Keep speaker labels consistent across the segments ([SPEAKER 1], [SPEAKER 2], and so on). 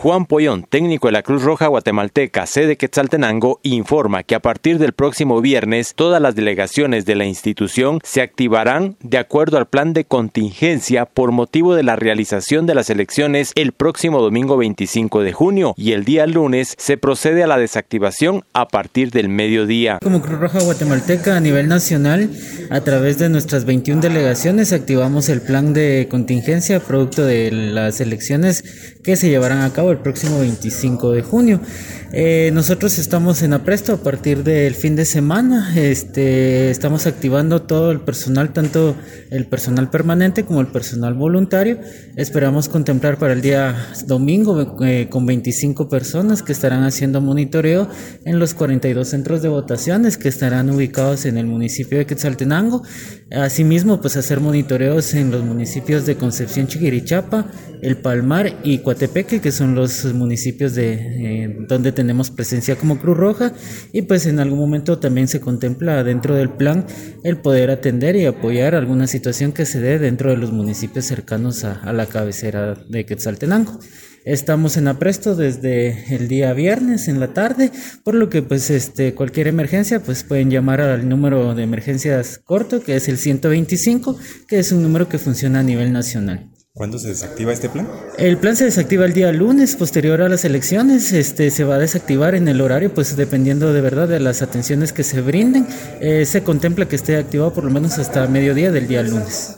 [SPEAKER 1] Juan Pollón, técnico de la Cruz Roja Guatemalteca, sede Quetzaltenango, informa que a partir del próximo viernes todas las delegaciones de la institución se activarán de acuerdo al plan de contingencia por motivo de la realización de las elecciones el próximo domingo 25 de junio y el día lunes se procede a la desactivación a partir del mediodía.
[SPEAKER 2] Como Cruz Roja Guatemalteca a nivel nacional, a través de nuestras 21 delegaciones activamos el plan de contingencia producto de las elecciones que se llevarán a cabo el próximo 25 de junio. Eh, nosotros estamos en apresto a partir del fin de semana. Este, estamos activando todo el personal, tanto el personal permanente como el personal voluntario. Esperamos contemplar para el día domingo eh, con 25 personas que estarán haciendo monitoreo en los 42 centros de votaciones que estarán ubicados en el municipio de Quetzaltenango. Asimismo, pues hacer monitoreos en los municipios de Concepción Chiquirichapa, El Palmar y Coatepeque, que son los municipios de eh, donde tenemos presencia como Cruz Roja y pues en algún momento también se contempla dentro del plan el poder atender y apoyar alguna situación que se dé dentro de los municipios cercanos a, a la cabecera de Quetzaltenango. Estamos en apresto desde el día viernes en la tarde, por lo que pues este cualquier emergencia pues pueden llamar al número de emergencias corto que es el 125, que es un número que funciona a nivel nacional.
[SPEAKER 3] ¿Cuándo se desactiva este plan?
[SPEAKER 2] El plan se desactiva el día lunes, posterior a las elecciones. Este se va a desactivar en el horario, pues dependiendo de verdad de las atenciones que se brinden. Eh, se contempla que esté activado por lo menos hasta mediodía del día lunes.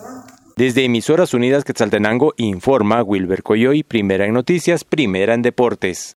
[SPEAKER 1] Desde Emisoras Unidas Quetzaltenango informa Wilber Coyoy, primera en noticias, primera en deportes.